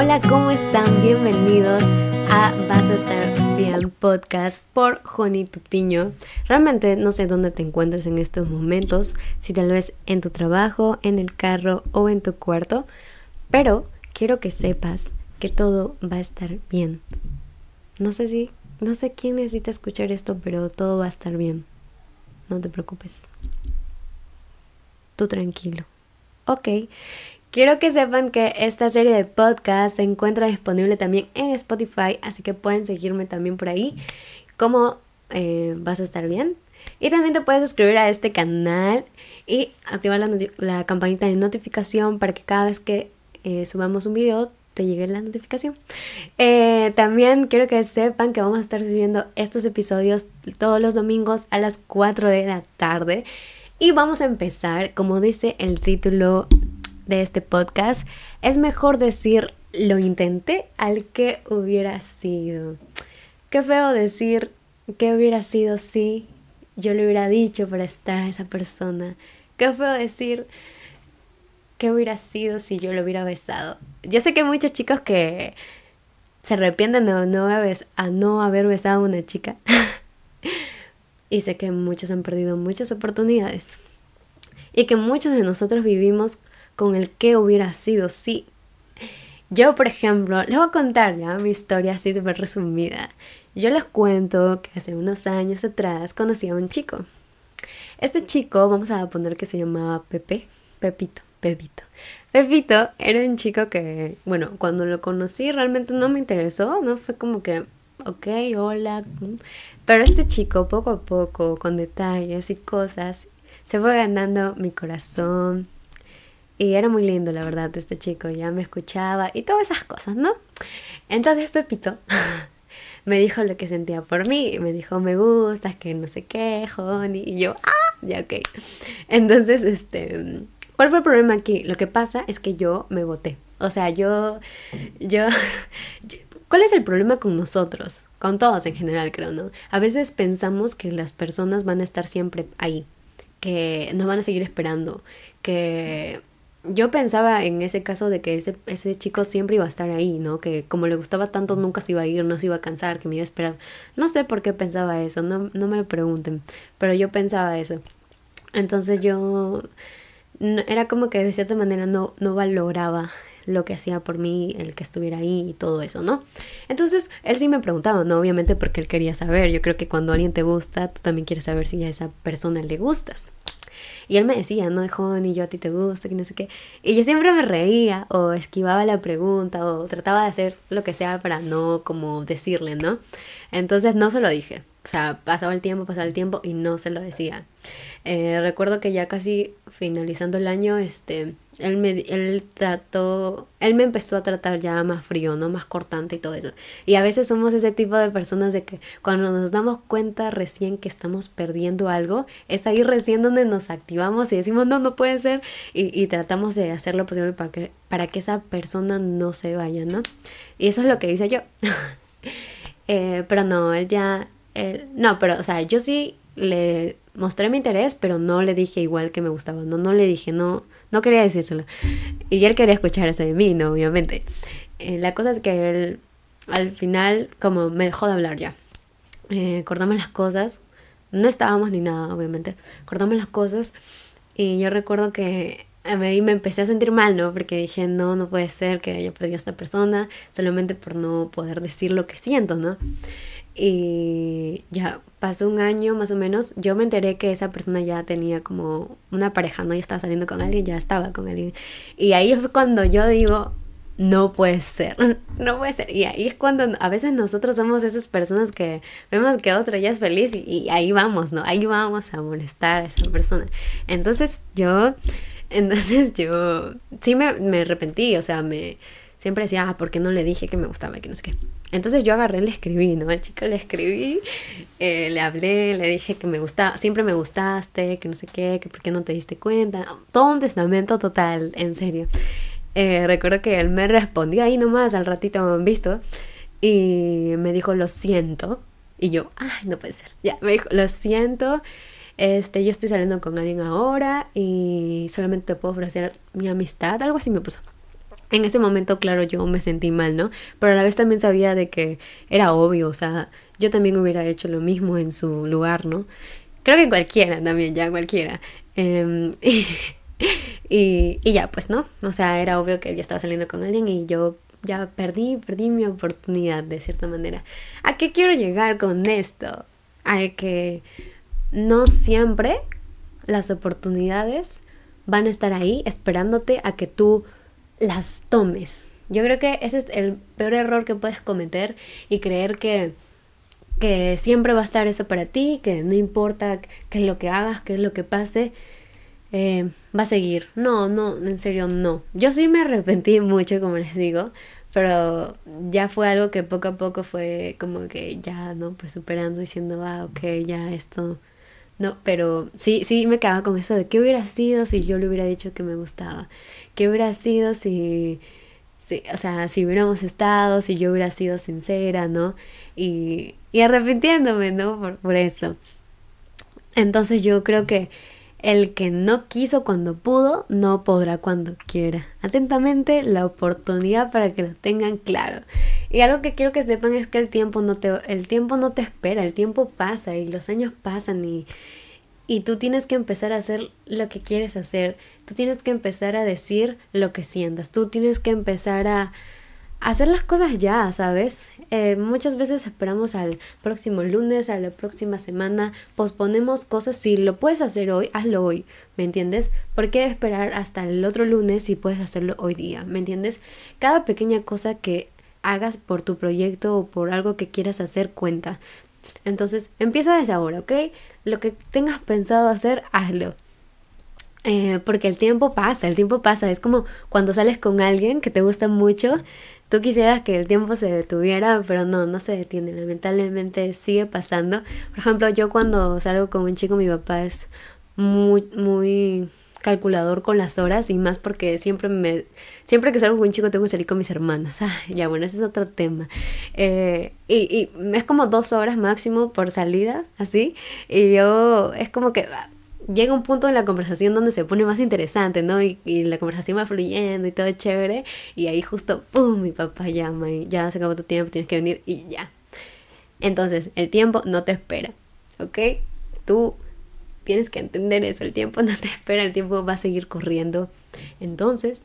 Hola, ¿cómo están? Bienvenidos a Vas a estar bien podcast por Joni Tupiño. Realmente no sé dónde te encuentres en estos momentos, si tal vez en tu trabajo, en el carro o en tu cuarto, pero quiero que sepas que todo va a estar bien. No sé si, no sé quién necesita escuchar esto, pero todo va a estar bien. No te preocupes. Tú tranquilo. Ok. Quiero que sepan que esta serie de podcast se encuentra disponible también en Spotify, así que pueden seguirme también por ahí. ¿Cómo eh, vas a estar bien? Y también te puedes suscribir a este canal y activar la, campanita de notificación para que cada vez que eh, subamos un video te llegue la notificación. Eh, también quiero que sepan que vamos a estar subiendo estos episodios todos los domingos a las 4 de la tarde. Y vamos a empezar, como dice el título de este podcast, es mejor decir lo intenté al que hubiera sido. Qué feo decir que hubiera sido si yo le hubiera dicho para estar a esa persona. Qué feo decir ¿Qué hubiera sido si yo lo hubiera besado? Yo sé que hay muchos chicos que se arrepienten de no, a no haber besado a una chica. y sé que muchos han perdido muchas oportunidades. Y que muchos de nosotros vivimos con el qué hubiera sido si. Yo, por ejemplo, les voy a contar ya mi historia así súper resumida. Yo les cuento que hace unos años atrás conocí a un chico. Este chico, vamos a poner que se llamaba Pepe, Pepito. Pepito. Pepito era un chico que, bueno, cuando lo conocí realmente no me interesó, ¿no? Fue como que, ok, hola. Pero este chico, poco a poco, con detalles y cosas, se fue ganando mi corazón. Y era muy lindo, la verdad, este chico. Ya me escuchaba y todas esas cosas, ¿no? Entonces Pepito me dijo lo que sentía por mí. Me dijo, me gustas, que no sé qué. Y yo, ah, ya ok. Entonces, este ¿Cuál fue el problema aquí? Lo que pasa es que yo me voté. O sea, yo, yo, ¿cuál es el problema con nosotros? Con todos en general, creo, ¿no? A veces pensamos que las personas van a estar siempre ahí, que nos van a seguir esperando, que yo pensaba en ese caso de que ese, ese chico siempre iba a estar ahí, ¿no? Que como le gustaba tanto nunca se iba a ir, no se iba a cansar, que me iba a esperar. No sé por qué pensaba eso, no, no me lo pregunten, pero yo pensaba eso. Entonces yo era como que de cierta manera no, no valoraba lo que hacía por mí, el que estuviera ahí y todo eso, ¿no? Entonces, él sí me preguntaba, ¿no? Obviamente porque él quería saber. Yo creo que cuando alguien te gusta, tú también quieres saber si a esa persona le gustas. Y él me decía, no, ni yo a ti te gusta, que no sé qué. Y yo siempre me reía o esquivaba la pregunta o trataba de hacer lo que sea para no como decirle, ¿no? Entonces no se lo dije. O sea, pasaba el tiempo, pasaba el tiempo y no se lo decía. Eh, recuerdo que ya casi finalizando el año, este, él me, él trató, él me empezó a tratar ya más frío, ¿no? Más cortante y todo eso. Y a veces somos ese tipo de personas de que cuando nos damos cuenta recién que estamos perdiendo algo, es ahí recién donde nos activamos y decimos, no, no puede ser. Y, y tratamos de hacer lo posible para que, para que esa persona no se vaya, ¿no? Y eso es lo que hice yo. eh, pero no, él ya, él, no, pero, o sea, yo sí le mostré mi interés, pero no le dije igual que me gustaba, no, no le dije, no, no quería decírselo. Y él quería escuchar eso de mí, no, obviamente. Eh, la cosa es que él, al final, como me dejó de hablar ya. Eh, cortamos las cosas, no estábamos ni nada, obviamente. Cortamos las cosas y yo recuerdo que a mí me empecé a sentir mal, ¿no? Porque dije, no, no puede ser que haya perdido a esta persona solamente por no poder decir lo que siento, ¿no? Y ya pasó un año más o menos, yo me enteré que esa persona ya tenía como una pareja, ¿no? Ya estaba saliendo con alguien, ya estaba con alguien. Y ahí es cuando yo digo, no puede ser, no puede ser. Y ahí es cuando a veces nosotros somos esas personas que vemos que otro ya es feliz y, ahí vamos, ¿no? Ahí vamos a molestar a esa persona. Entonces yo, entonces yo sí me, me arrepentí, o sea, me siempre decía, ah, ¿por qué no le dije que me gustaba? Que no sé qué. Entonces yo agarré, le escribí, ¿no? Al chico le escribí, eh, le hablé, le dije que me gustaba, siempre me gustaste, que no sé qué, que por qué no te diste cuenta. Todo un testamento total, en serio. Eh, recuerdo que él me respondió ahí nomás, al ratito me han visto, y me dijo, lo siento. Y yo, ay, no puede ser. Ya, me dijo, lo siento. Este, yo estoy saliendo con alguien ahora y solamente te puedo ofrecer mi amistad, algo así me puso. En ese momento, claro, yo me sentí mal, ¿no? Pero a la vez también sabía de que era obvio, o sea, yo también hubiera hecho lo mismo en su lugar, ¿no? Creo que cualquiera también, ya cualquiera. Em, y, y ya, pues, ¿no? O sea, era obvio que yo estaba saliendo con alguien y yo ya perdí, perdí mi oportunidad de cierta manera. ¿A qué quiero llegar con esto? A que no siempre las oportunidades van a estar ahí esperándote a que tú las tomes. Yo creo que ese es el peor error que puedes cometer y creer que, que siempre va a estar eso para ti, que no importa qué es lo que hagas, qué es lo que pase, eh, va a seguir. No, no, en serio no. Yo sí me arrepentí mucho, como les digo, pero ya fue algo que poco a poco fue como que ya, ¿no? Pues superando, diciendo, ah, ok, ya esto no, pero sí, sí me quedaba con eso de qué hubiera sido si yo le hubiera dicho que me gustaba. ¿Qué hubiera sido si, si o sea, si hubiéramos estado, si yo hubiera sido sincera, ¿no? Y, y arrepintiéndome, ¿no? Por, por eso. Entonces yo creo que el que no quiso cuando pudo, no podrá cuando quiera. Atentamente, la oportunidad para que lo tengan claro. Y algo que quiero que sepan es que el tiempo no te, el tiempo no te espera, el tiempo pasa y los años pasan y, y tú tienes que empezar a hacer lo que quieres hacer. Tú tienes que empezar a decir lo que sientas. Tú tienes que empezar a, hacer las cosas ya, ¿sabes? Eh, muchas veces esperamos al próximo lunes, a la próxima semana, posponemos cosas. Si lo puedes hacer hoy, hazlo hoy, ¿me entiendes? ¿Por qué esperar hasta el otro lunes si puedes hacerlo hoy día? ¿Me entiendes? Cada pequeña cosa que hagas por tu proyecto o por algo que quieras hacer cuenta. Entonces, empieza desde ahora, ¿ok? Lo que tengas pensado hacer, hazlo. Eh, porque el tiempo pasa, el tiempo pasa. Es como cuando sales con alguien que te gusta mucho Tú quisieras que el tiempo se detuviera, pero no, no se detiene. Lamentablemente sigue pasando. Por ejemplo, yo cuando salgo con un chico, mi papá es muy, muy calculador con las horas y más porque siempre me siempre que salgo con un chico tengo que salir con mis hermanas ah, ya bueno ese es otro tema eh, y, y es como dos horas máximo por salida así y yo es como que llega un punto en la conversación donde se pone más interesante, ¿no? Y, la conversación va fluyendo y todo chévere. Y ahí justo, ¡pum! Mi papá llama y ya se acabó tu tiempo, tienes que venir y ya. Entonces, el tiempo no te espera, ¿ok? Tú tienes que entender eso, el tiempo no te espera, el tiempo va a seguir corriendo. Entonces,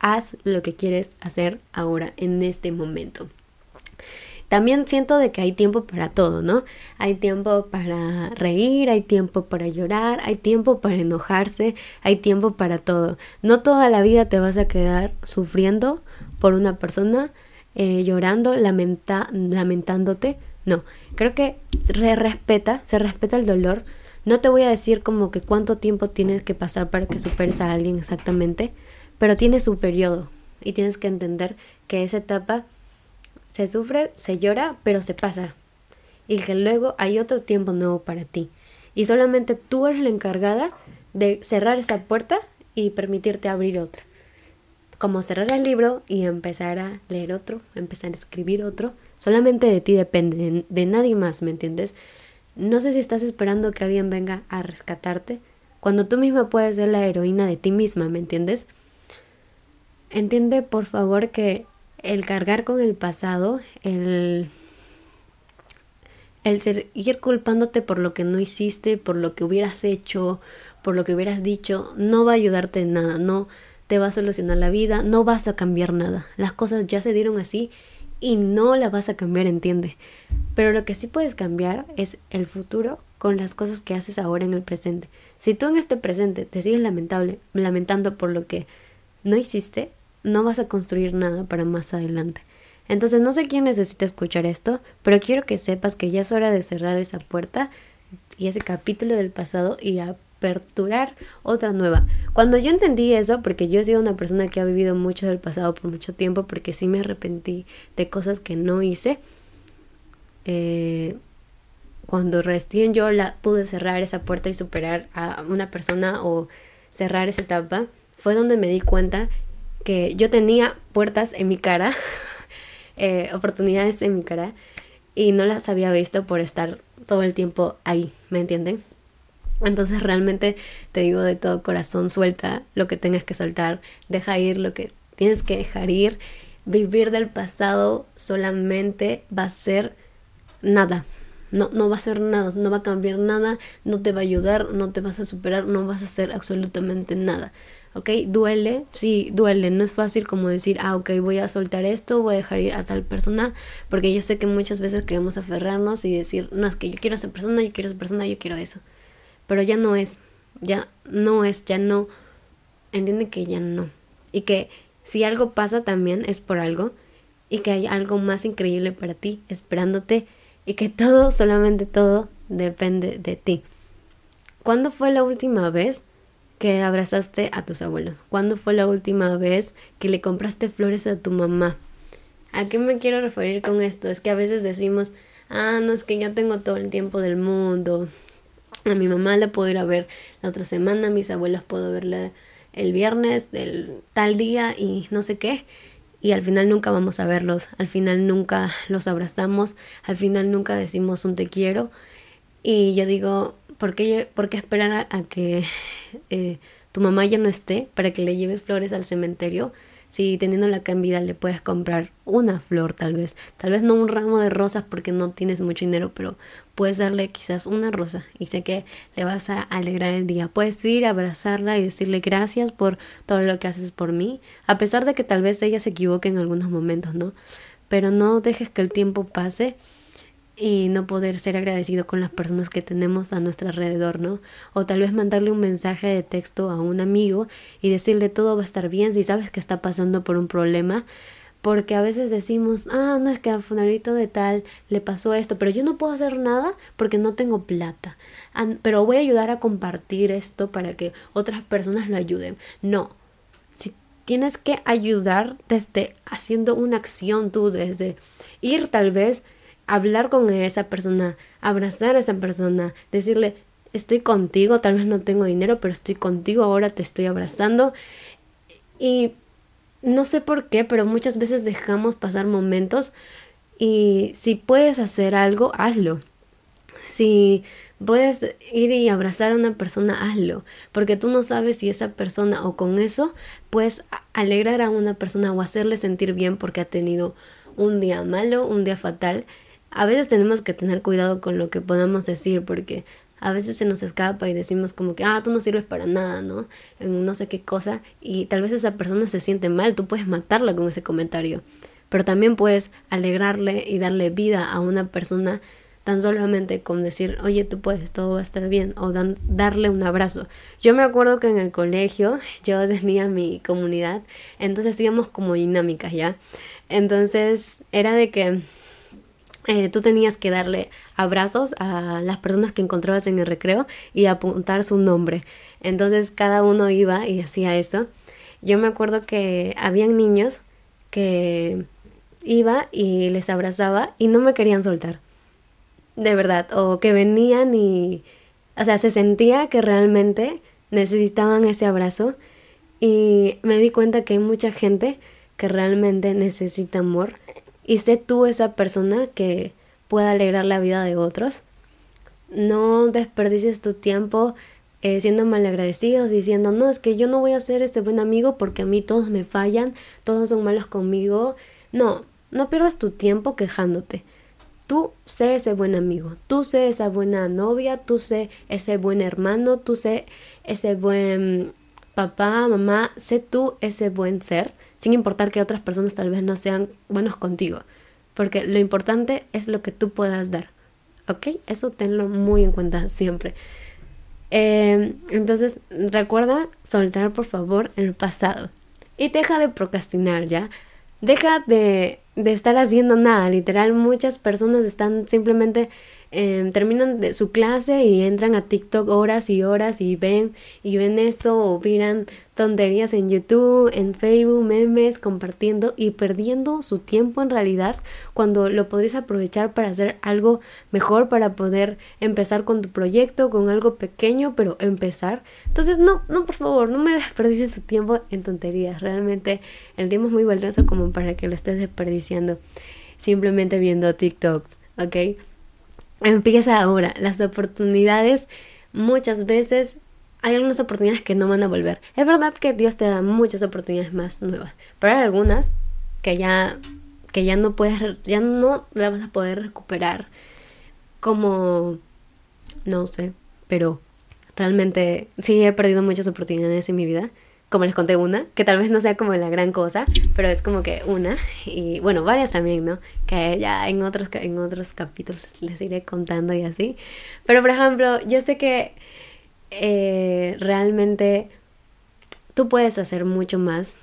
haz lo que quieres hacer ahora, en este momento. También siento de que hay tiempo para todo, ¿no? Hay tiempo para reír, hay tiempo para llorar, hay tiempo para enojarse, hay tiempo para todo. No toda la vida te vas a quedar sufriendo por una persona, eh, llorando, lamentándote. No, creo que se respeta, se respeta el dolor. No te voy a decir como que cuánto tiempo tienes que pasar para que superes a alguien exactamente, pero tiene su periodo y tienes que entender que esa etapa se sufre, se llora, pero se pasa. Y que luego hay otro tiempo nuevo para ti. Y solamente tú eres la encargada de cerrar esa puerta y permitirte abrir otra. Como cerrar el libro y empezar a leer otro, empezar a escribir otro. Solamente de ti depende, de, nadie más, ¿me entiendes? No sé si estás esperando que alguien venga a rescatarte, cuando tú misma puedes ser la heroína de ti misma, ¿me entiendes? Entiende, por favor, que el cargar con el pasado, el, el seguir culpándote por lo que no hiciste, por lo que hubieras hecho, por lo que hubieras dicho, no va a ayudarte en nada, no te va a solucionar la vida, no vas a cambiar nada. Las cosas ya se dieron así y no las vas a cambiar, entiende. Pero lo que sí puedes cambiar es el futuro con las cosas que haces ahora en el presente. Si tú en este presente te sigues lamentable, lamentando por lo que no hiciste, no vas a construir nada para más adelante. Entonces no sé quién necesita escuchar esto, pero quiero que sepas que ya es hora de cerrar esa puerta y ese capítulo del pasado y aperturar otra nueva. Cuando yo entendí eso, porque yo he sido una persona que ha vivido mucho del pasado por mucho tiempo, porque sí me arrepentí de cosas que no hice, eh, cuando recién yo la pude cerrar esa puerta y superar a una persona o cerrar esa etapa, fue donde me di cuenta que yo tenía puertas en mi cara, eh, oportunidades en mi cara, y no las había visto por estar todo el tiempo ahí, ¿me entienden? Entonces realmente te digo de todo corazón, suelta lo que tengas que soltar, deja ir lo que tienes que dejar ir. Vivir del pasado solamente va a ser nada. No, no va a ser nada, no va a cambiar nada, no te va a ayudar, no te vas a superar, no vas a hacer absolutamente nada. ¿Ok? Duele, sí, duele, no es fácil como decir, ah, ok, voy a soltar esto, voy a dejar ir a tal persona, porque yo sé que muchas veces queremos aferrarnos y decir, no, es que yo quiero a esa persona, yo quiero a esa persona, yo quiero eso, pero ya no es, ya no es, ya no, entiende que ya no, y que si algo pasa también es por algo, y que hay algo más increíble para ti esperándote y que todo, solamente todo, depende de ti. ¿Cuándo fue la última vez que abrazaste a tus abuelos? ¿Cuándo fue la última vez que le compraste flores a tu mamá? ¿A qué me quiero referir con esto? Es que a veces decimos, ah, no es que yo tengo todo el tiempo del mundo. A mi mamá la puedo ir a ver la otra semana, a mis abuelos puedo verla el viernes del tal día y no sé qué y al final nunca vamos a verlos, al final nunca los abrazamos, al final nunca decimos un te quiero. Y yo digo, ¿por qué, esperar a, que eh, tu mamá ya no esté para que le lleves flores al cementerio? Si teniendo la vida le puedes comprar una flor tal vez, tal vez no un ramo de rosas porque no tienes mucho dinero, pero puedes darle quizás una rosa y sé que le vas a alegrar el día. Puedes ir a abrazarla y decirle gracias por todo lo que haces por mí, a pesar de que tal vez ella se equivoque en algunos momentos, ¿no? Pero no dejes que el tiempo pase y no poder ser agradecido con las personas que tenemos a nuestro alrededor, ¿no? O tal vez mandarle un mensaje de texto a un amigo y decirle todo va a estar bien si sabes que está pasando por un problema, porque a veces decimos, ah, no es que a Funarito de tal le pasó esto, pero yo no puedo hacer nada porque no tengo plata, pero voy a ayudar a compartir esto para que otras personas lo ayuden. No, si tienes que ayudar desde haciendo una acción tú, desde ir tal vez hablar con esa persona, abrazar a esa persona, decirle, estoy contigo, tal vez no tengo dinero, pero estoy contigo, ahora te estoy abrazando. Y no sé por qué, pero muchas veces dejamos pasar momentos y si puedes hacer algo, hazlo. Si puedes ir y abrazar a una persona, hazlo, porque tú no sabes si esa persona o con eso puedes alegrar a una persona o hacerle sentir bien porque ha tenido un día malo, un día fatal a veces tenemos que tener cuidado con lo que podamos decir porque a veces se nos escapa y decimos como que, ah, tú no sirves para nada, ¿no? En no sé qué cosa y tal vez esa persona se siente mal, tú puedes matarla con ese comentario, pero también puedes alegrarle y darle vida a una persona tan solamente con decir, oye, tú puedes, todo va a estar bien, o darle un abrazo. Yo me acuerdo que en el colegio yo tenía mi comunidad, entonces hacíamos como dinámicas, ¿ya? Entonces era de que eh, tú tenías que darle abrazos a las personas que encontrabas en el recreo y apuntar su nombre. Entonces cada uno iba y hacía eso. Yo me acuerdo que habían niños que iba y les abrazaba y no me querían soltar. De verdad. O que venían y... O sea, se sentía que realmente necesitaban ese abrazo. Y me di cuenta que hay mucha gente que realmente necesita amor y sé tú esa persona que pueda alegrar la vida de otros. No desperdicies tu tiempo eh, siendo malagradecidos, diciendo, no, es que yo no voy a ser este buen amigo porque a mí todos me fallan, todos son malos conmigo. No, no pierdas tu tiempo quejándote. Tú sé ese buen amigo, tú sé esa buena novia, tú sé ese buen hermano, tú sé ese buen papá, mamá, sé tú ese buen ser sin importar que otras personas tal vez no sean buenos contigo, porque lo importante es lo que tú puedas dar, ¿ok? Eso tenlo muy en cuenta siempre. Em, entonces, recuerda soltar por favor el pasado y deja de procrastinar, ¿ya? Deja de, de estar haciendo nada, literal, muchas personas están simplemente Em, terminan de su clase y entran a TikTok horas y horas y ven y ven esto o miran tonterías en YouTube, en Facebook, memes, compartiendo y perdiendo su tiempo en realidad cuando lo podrías aprovechar para hacer algo mejor, para poder empezar con tu proyecto, con algo pequeño, pero empezar. Entonces, no, no, por favor, no me desperdicies su tiempo en tonterías. Realmente el tiempo es muy valioso como para que lo estés desperdiciando simplemente viendo TikToks, ¿ok? Empieza ahora. Las oportunidades muchas veces hay algunas oportunidades que no van a volver. Es verdad que Dios te da muchas oportunidades más nuevas, pero hay algunas que ya que ya no puedes ya no las vas a poder recuperar como no sé, pero realmente sí he perdido muchas oportunidades en mi vida. Como les conté una, que tal vez no sea como la gran cosa, pero es como que una, y bueno, varias también, ¿no? Que ya en otros, en otros capítulos les iré contando y así. Pero por ejemplo, yo sé que eh, realmente tú puedes hacer mucho más,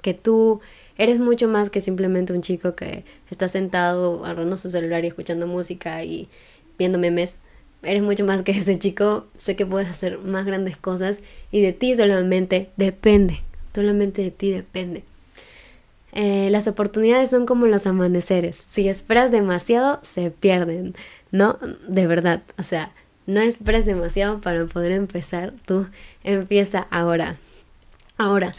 que tú eres mucho más que simplemente un chico que está sentado agarrando su celular y escuchando música y viendo memes eres mucho más que ese chico, sé que puedes hacer más grandes cosas y de ti solamente depende, solamente de ti depende. Eh, las oportunidades son como los amaneceres, si esperas demasiado se pierden, ¿no? De verdad, o sea, no esperes demasiado para poder empezar, tú empieza ahora. Ahora,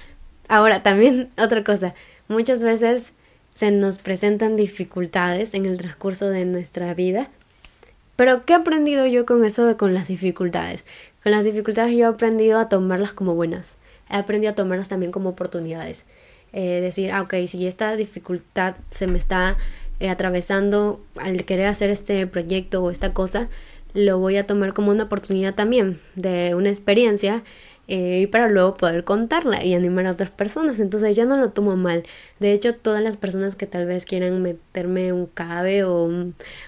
ahora también otra cosa, muchas veces se nos presentan dificultades en el transcurso de nuestra vida pero ¿qué he aprendido yo con eso de con las dificultades? Con las dificultades yo he aprendido a tomarlas como buenas. He aprendido a tomarlas también como oportunidades. Eh, decir, ah, ok, si esta dificultad se me está eh, atravesando al querer hacer este proyecto o esta cosa, lo voy a tomar como una oportunidad también de una experiencia eh, y para luego poder contarla y animar a otras personas. Entonces ya no lo tomo mal. De hecho, todas las personas que tal vez quieran meterme un cabe o,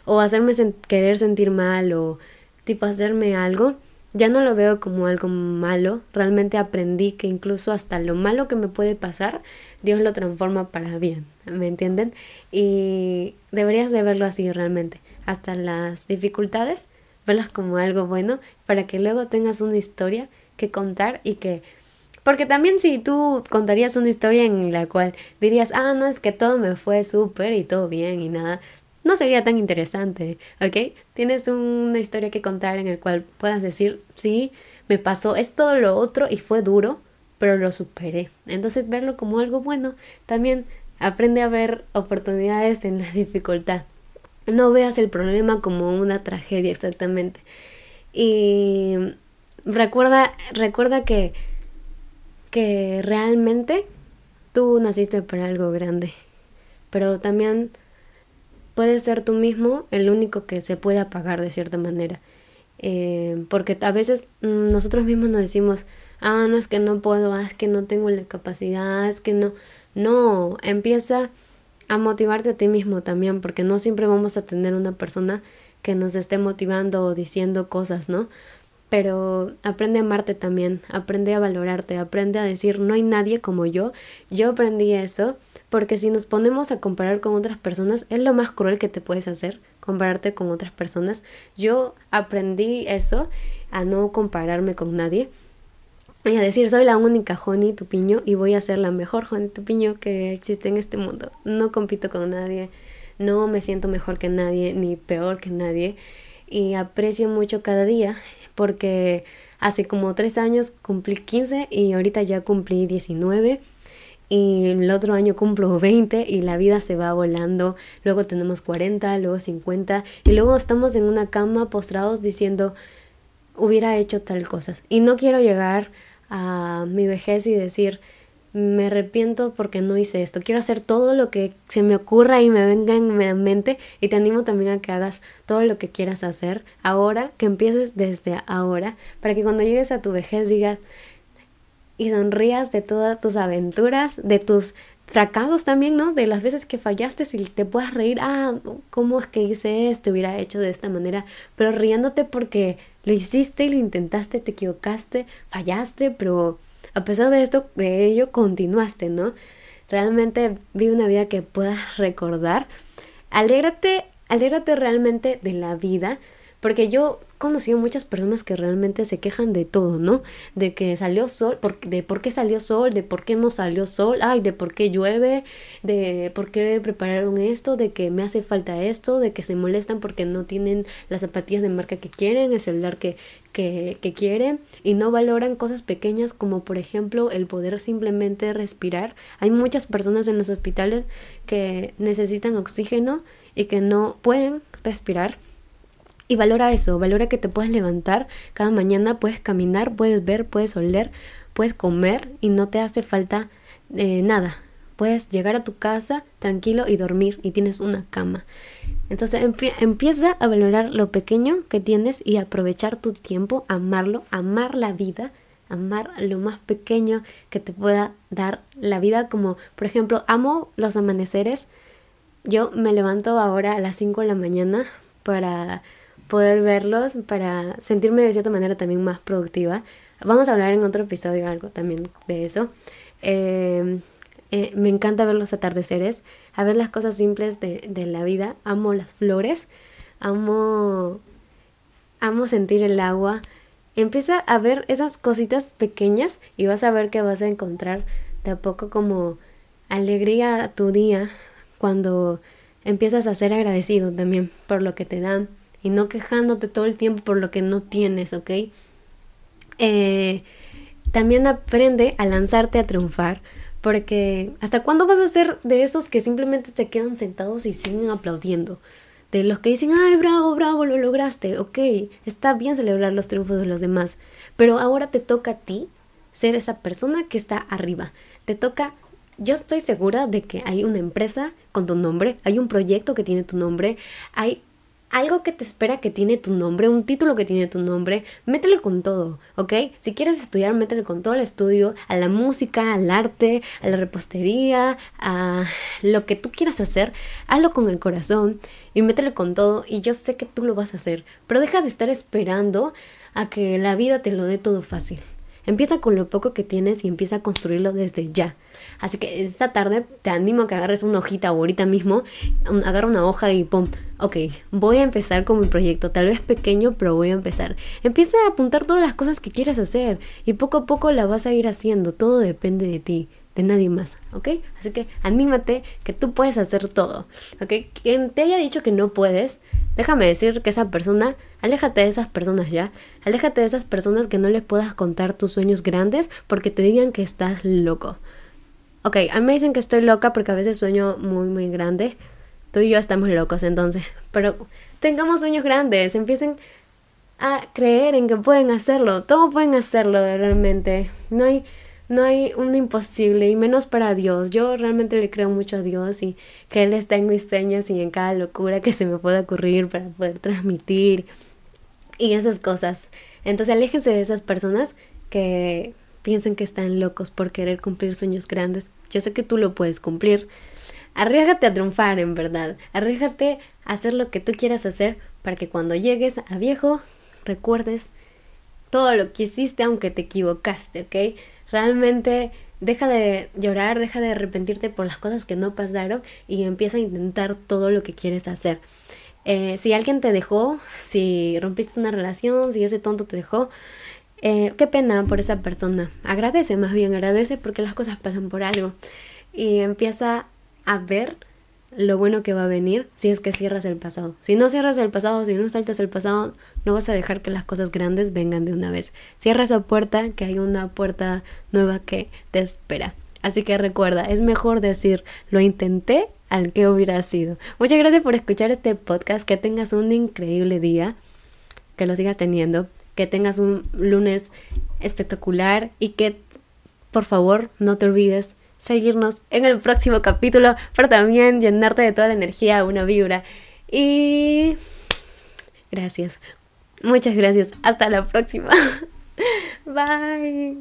o hacerme querer sentir mal o tipo hacerme algo, ya no lo veo como algo malo. Realmente aprendí que incluso hasta lo malo que me puede pasar, Dios lo transforma para bien. ¿Me entienden? Y deberías de verlo así realmente. Hasta las dificultades, verlas como algo bueno para que luego tengas una historia que contar y que... Porque también si tú contarías una historia en la cual dirías, ah, no, es que todo me fue súper y todo bien y nada, no sería tan interesante, ¿ok? Tienes una historia que contar en el cual puedas decir, sí, me pasó, es todo lo otro y fue duro, pero lo superé. Entonces verlo como algo bueno, también aprende a ver oportunidades en la dificultad. No veas el problema como una tragedia exactamente. Y recuerda, recuerda que, que realmente tú naciste para algo grande, pero también puedes ser tú mismo el único que se puede apagar de cierta manera. Eh, porque a veces mm, nosotros mismos nos decimos, ah, no es que no puedo, ah, es que no tengo la capacidad, es que no. No, empieza a motivarte a ti mismo también, porque no siempre vamos a tener una persona que nos esté motivando o diciendo cosas, ¿no? Pero aprende a amarte también, aprende a valorarte, aprende a decir no hay nadie como yo. Yo aprendí eso porque si nos ponemos a comparar con otras personas es lo más cruel que te puedes hacer, compararte con otras personas. Yo aprendí eso, a no compararme con nadie y a decir soy la única Joni Tupiño y voy a ser la mejor Joni Tupiño que existe en este mundo. No compito con nadie, no me siento mejor que nadie ni peor que nadie y aprecio mucho cada día porque hace como tres años cumplí 15 y ahorita ya cumplí 19 y el otro año cumplo 20 y la vida se va volando, luego tenemos 40, luego 50 y luego estamos en una cama postrados diciendo hubiera hecho tal cosas y no quiero llegar a mi vejez y decir me arrepiento porque no hice esto. Quiero hacer todo lo que se me ocurra y me venga en mi mente y te animo también a que hagas todo lo que quieras hacer ahora, que empieces desde ahora, para que cuando llegues a tu vejez digas y sonrías de todas tus aventuras, de tus fracasos también, ¿no? De las veces que fallaste, si te puedas reír, ah, ¿cómo es que hice esto? Hubiera hecho de esta manera, pero riéndote porque lo hiciste y lo intentaste, te equivocaste, fallaste, pero a pesar de esto, de ello, continuaste, ¿no? Realmente vive una vida que puedas recordar. Alégrate, alégrate realmente de la vida, porque yo conocido muchas personas que realmente se quejan de todo, ¿no? De que salió sol, de por qué salió sol, de por qué no salió sol, ay, de por qué llueve, de por qué prepararon esto, de que me hace falta esto, de que se molestan porque no tienen las zapatillas de marca que quieren, el celular que, que, que quieren y no valoran cosas pequeñas como por ejemplo el poder simplemente respirar. Hay muchas personas en los hospitales que necesitan oxígeno y que no pueden respirar Y valora eso, valora que te puedes levantar cada mañana, puedes caminar, puedes ver, puedes oler, puedes comer y no te hace falta eh, nada. Puedes llegar a tu casa tranquilo y dormir y tienes una cama. Entonces empieza a valorar lo pequeño que tienes y aprovechar tu tiempo, amarlo, amar la vida, amar lo más pequeño que te pueda dar la vida. Como por ejemplo, amo los amaneceres. Yo me levanto ahora a las 5 de la mañana para poder verlos, para sentirme de cierta manera también más productiva. Vamos a hablar en otro episodio algo también de eso. Em, eh, me encanta ver los atardeceres, a ver las cosas simples de, de la vida. Amo las flores, amo, amo sentir el agua. Empieza a ver esas cositas pequeñas y vas a ver que vas a encontrar de a poco como alegría a tu día cuando empiezas a ser agradecido también por lo que te dan y no quejándote todo el tiempo por lo que no tienes, ¿ok? Eh, también aprende a lanzarte a triunfar, porque ¿hasta cuándo vas a ser de esos que simplemente te quedan sentados y siguen aplaudiendo? De los que dicen, ay, bravo, bravo, lo lograste, ok, está bien celebrar los triunfos de los demás, pero ahora te toca a ti ser esa persona que está arriba, te toca yo estoy segura de que hay una empresa con tu nombre, hay un proyecto que tiene tu nombre, hay algo que te espera que tiene tu nombre, un título que tiene tu nombre, métele con todo, ¿ok? Si quieres estudiar, métele con todo el estudio, a la música, al arte, a la repostería, a lo que tú quieras hacer, hazlo con el corazón y métele con todo y yo sé que tú lo vas a hacer, pero deja de estar esperando a que la vida te lo dé todo fácil. Empieza con lo poco que tienes y empieza a construirlo desde ya. Así que esta tarde te animo a que agarres una hojita ahorita mismo, agarra una hoja y pum, ok, voy a empezar con mi proyecto, tal vez pequeño, pero voy a empezar. Empieza a apuntar todas las cosas que quieras hacer y poco a poco la vas a ir haciendo, todo depende de ti de nadie más, ¿ok? Así que anímate que tú puedes hacer todo, ¿ok? Quien te haya dicho que no puedes, déjame decir que esa persona, aléjate de esas personas ya, aléjate de esas personas que no les puedas contar tus sueños grandes porque te digan que estás loco. Ok, a mí me dicen que estoy loca porque a veces sueño muy, muy grande. Tú y yo estamos locos entonces. Pero tengamos sueños grandes, empiecen a creer en que pueden hacerlo. Todos pueden hacerlo realmente. No hay, no hay un imposible y menos para Dios. Yo realmente le creo mucho a Dios y que Él está en mis sueños y en cada locura que se me pueda ocurrir para poder transmitir y esas cosas. Entonces aléjense de esas personas que piensen que están locos por querer cumplir sueños grandes. Yo sé que tú lo puedes cumplir. Arriesgate a triunfar, en verdad. Arriesgate a hacer lo que tú quieras hacer para que cuando llegues a viejo recuerdes todo lo que hiciste aunque te equivocaste, ¿ok? Realmente deja de llorar, deja de arrepentirte por las cosas que no pasaron y empieza a intentar todo lo que quieres hacer. Eh, si alguien te dejó, si rompiste una relación, si ese tonto te dejó, eh, qué pena por esa persona. Agradece, más bien agradece porque las cosas pasan por algo. Y empieza a ver lo bueno que va a venir si es que cierras el pasado. Si no cierras el pasado, si no saltas el pasado, no vas a dejar que las cosas grandes vengan de una vez. Cierra esa puerta, que hay una puerta nueva que te espera. Así que recuerda, es mejor decir lo intenté al que hubiera sido. Muchas gracias por escuchar este podcast. Que tengas un increíble día. Que lo sigas teniendo que tengas un lunes espectacular y que por favor no te olvides seguirnos en el próximo capítulo para también llenarte de toda la energía, una vibra. Y gracias, muchas gracias. Hasta la próxima. Bye.